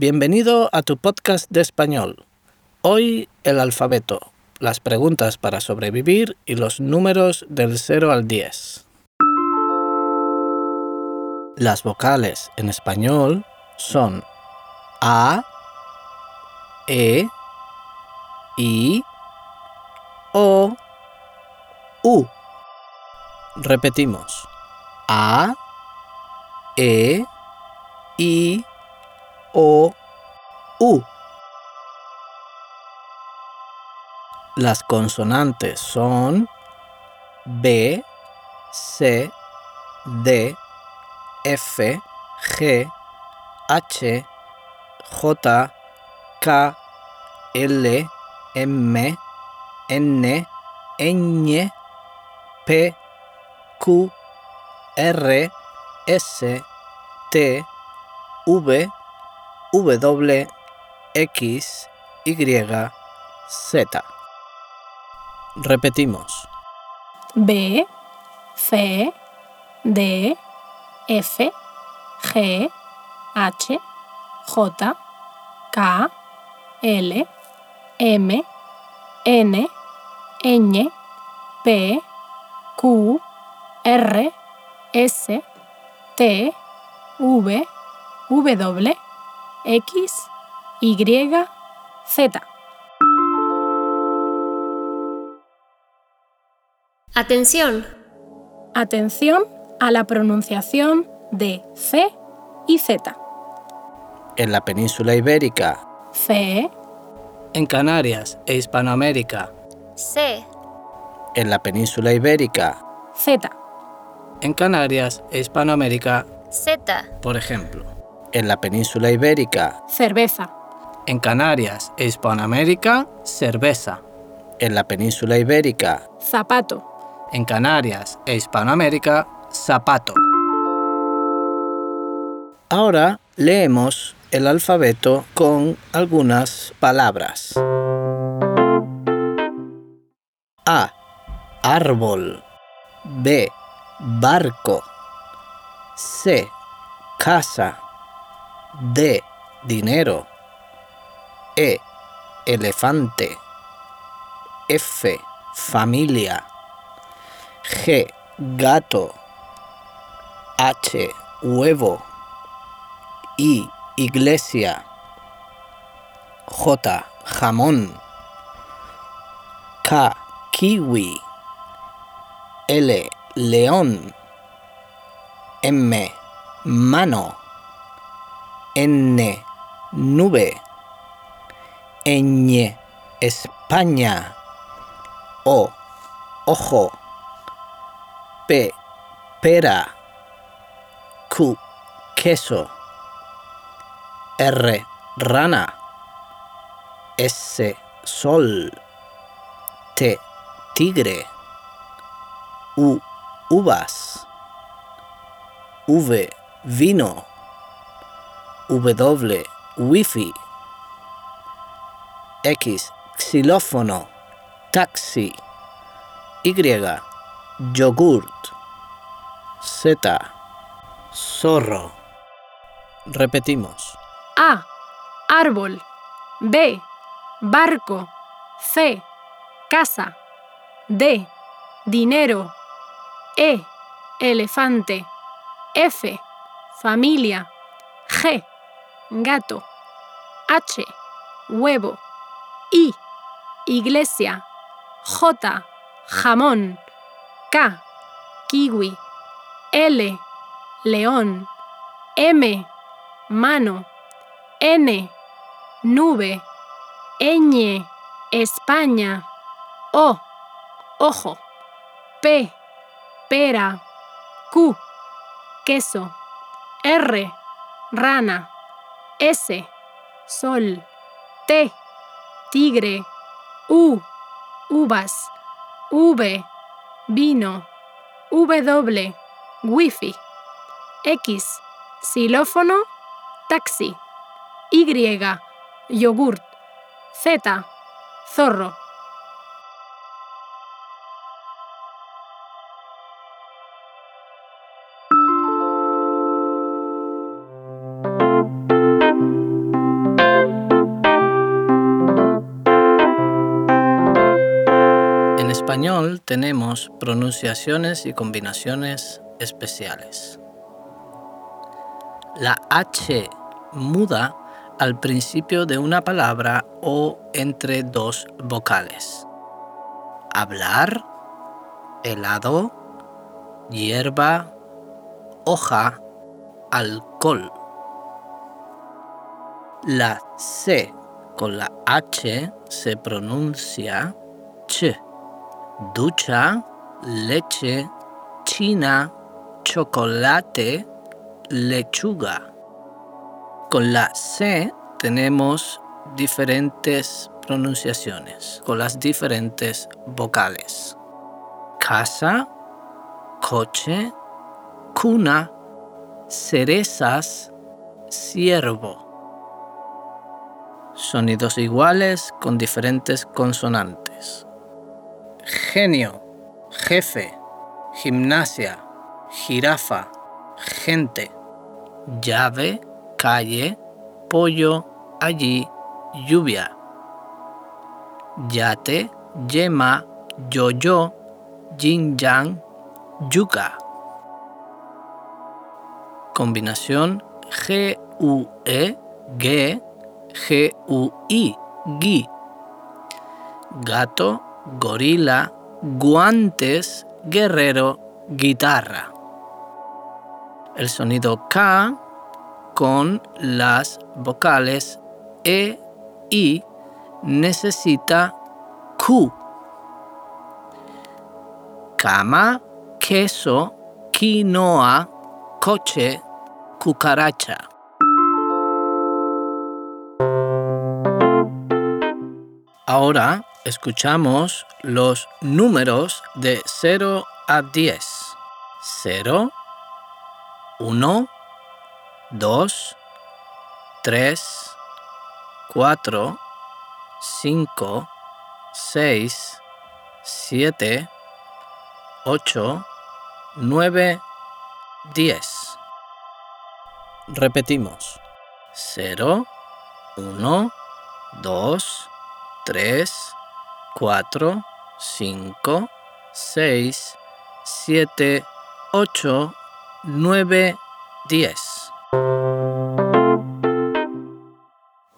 Bienvenido a tu podcast de español. Hoy el alfabeto, las preguntas para sobrevivir y los números del 0 al 10. Las vocales en español son A, E, I, O, U. Repetimos. A, E, I, O, U. Las consonantes son B, C, D, F, G, H, J, K, L, M, N, Ñ, P, Q, R, S, T, V, W, X, Y, Z. Repetimos. B, C, D, F, G, H, J, K, L, M, N, Ñ, P, Q, R, S, T, V, W, X, Y, Z. Atención, Atención a la pronunciación de C y Z. En la península ibérica, C, en Canarias e Hispanoamérica, C, en la península ibérica, Z, en Canarias e Hispanoamérica, Z, por ejemplo, en la península ibérica, cerveza, en Canarias e Hispanoamérica, cerveza, en la península ibérica, zapato, en Canarias e Hispanoamérica, zapato. Ahora leemos el alfabeto con algunas palabras. A. Árbol. B. Barco. C. Casa. D. Dinero. E. Elefante. F. Familia. G. Gato. H. Huevo. I. Iglesia. J. Jamón. K. Kiwi. L. León. M. Mano. N. Nube. España. O. Ojo. P. Pera. Q. Queso. R. Rana. S. Sol. T. Tigre. U. Uvas. V. Vino. W. Wifi. X. Xilófono. Taxi. Y. Yogurt. Z. Zorro. Repetimos. A, árbol, B, barco, C, casa, D, dinero, E, elefante, F, familia, G, gato, H, huevo, I, iglesia, J, jamón, K, kiwi, L, león, M, mano, N, nube, ñ, España, O, ojo, P, pera, Q, queso, R, rana, S, sol, T, tigre, U, uvas, V, vino, W, wifi, X, xilófono, taxi, Y, yogurt, Z, zorro. Español tenemos pronunciaciones y combinaciones especiales. La H muda al principio de una palabra o entre dos vocales. Hablar, helado, hierba, hoja, alcohol. La C con la H se pronuncia ch. Ducha, leche, china, chocolate, lechuga. Con la C tenemos diferentes pronunciaciones con las diferentes vocales. Casa, coche, cuna, cerezas, ciervo. Sonidos iguales con diferentes consonantes. Genio, jefe, gimnasia, jirafa, gente, llave, calle, pollo, allí, lluvia. Yate, yema, yo-yo, yin-yang, yuca. Combinación G-U-E, G, G-U-I, gui. Gato, gorila, guantes, guerrero, guitarra. El sonido K con las vocales E, I necesita Q. Cama, queso, quinoa, coche, cucaracha. Ahora escuchamos los números de 0 a 10. 0, 1, 2, 3, 4, 5, 6, 7, 8, 9, 10. Repetimos. 0, 1, 2, 3, 4, 5, 6, 7, 8, 9, 10.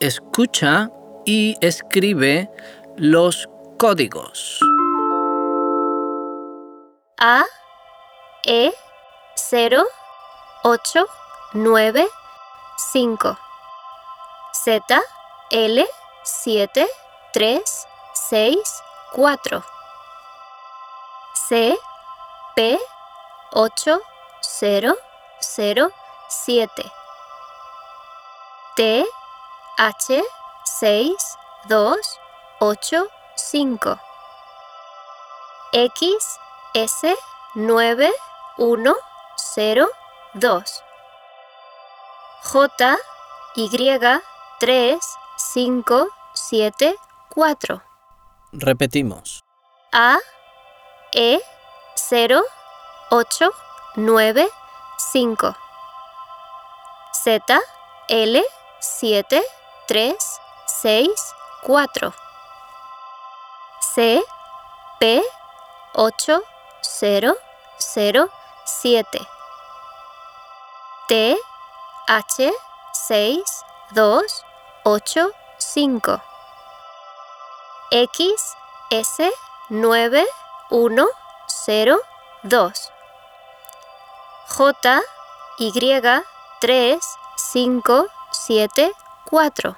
Escucha y escribe los códigos. A, E, 0, 8, 9, 5. Z, L, 7, 3, 6, 4. C, P, 8, 0, 0, 7. T, H, 6, 2, 8, 5. X, S, 9, 1, 0, 2. J, Y, 3, 5, 7, 4. Repetimos. A, E, 0, 8, 9, 5. Z, L, 7, 3, 6, 4. C, P, 8, 0, 0, 7. T, H, 6, 2, 8, 5. X, S, 9, 1, 0, 2. J, Y, 3, 5, 7, 4.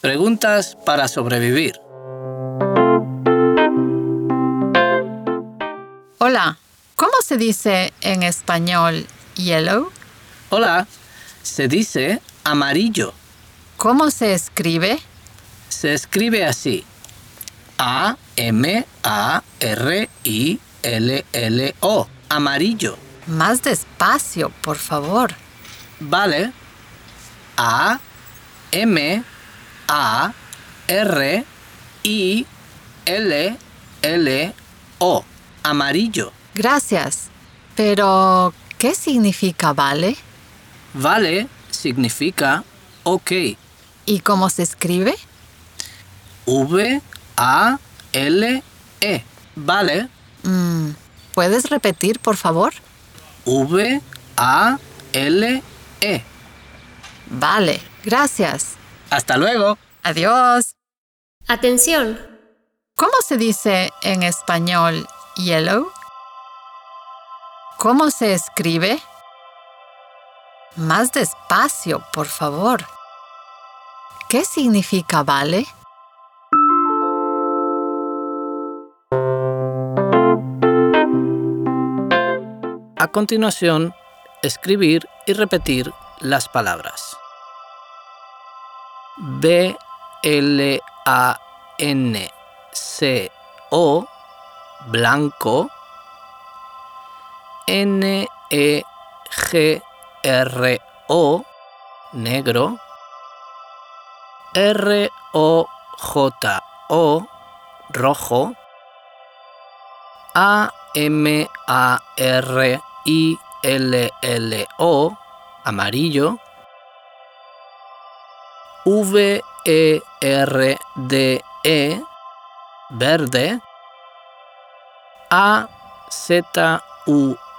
Preguntas para sobrevivir. Hola, ¿cómo se dice en español yellow? Hola, Se dice amarillo. ¿Cómo se escribe? Se escribe así. A M A R I L L O. Amarillo. Más despacio, por favor. Vale. A M A R I L L O. Amarillo. Gracias. Pero, ¿qué significa vale? Vale significa ok. ¿Y cómo se escribe? V A L E. Vale. Mm, ¿Puedes repetir, por favor? V A L E. Vale, gracias. Hasta luego. Adiós. Atención. ¿Cómo se dice en español yellow? ¿Cómo se escribe? Más despacio, por favor. ¿Qué significa vale? A continuación, escribir y repetir las palabras. B L A N C O blanco N E G R O negro Rojo. A M A R I L L O amarillo. V E E verde.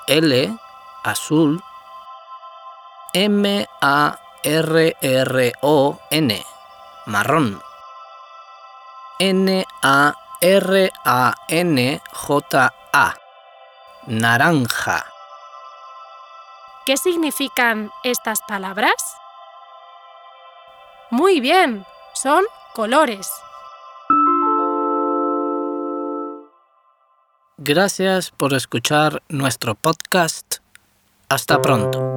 L azul. M A R R O N marrón N A R A N J A naranja ¿Qué significan estas palabras? Muy bien, son colores. Gracias por escuchar nuestro podcast. Hasta pronto.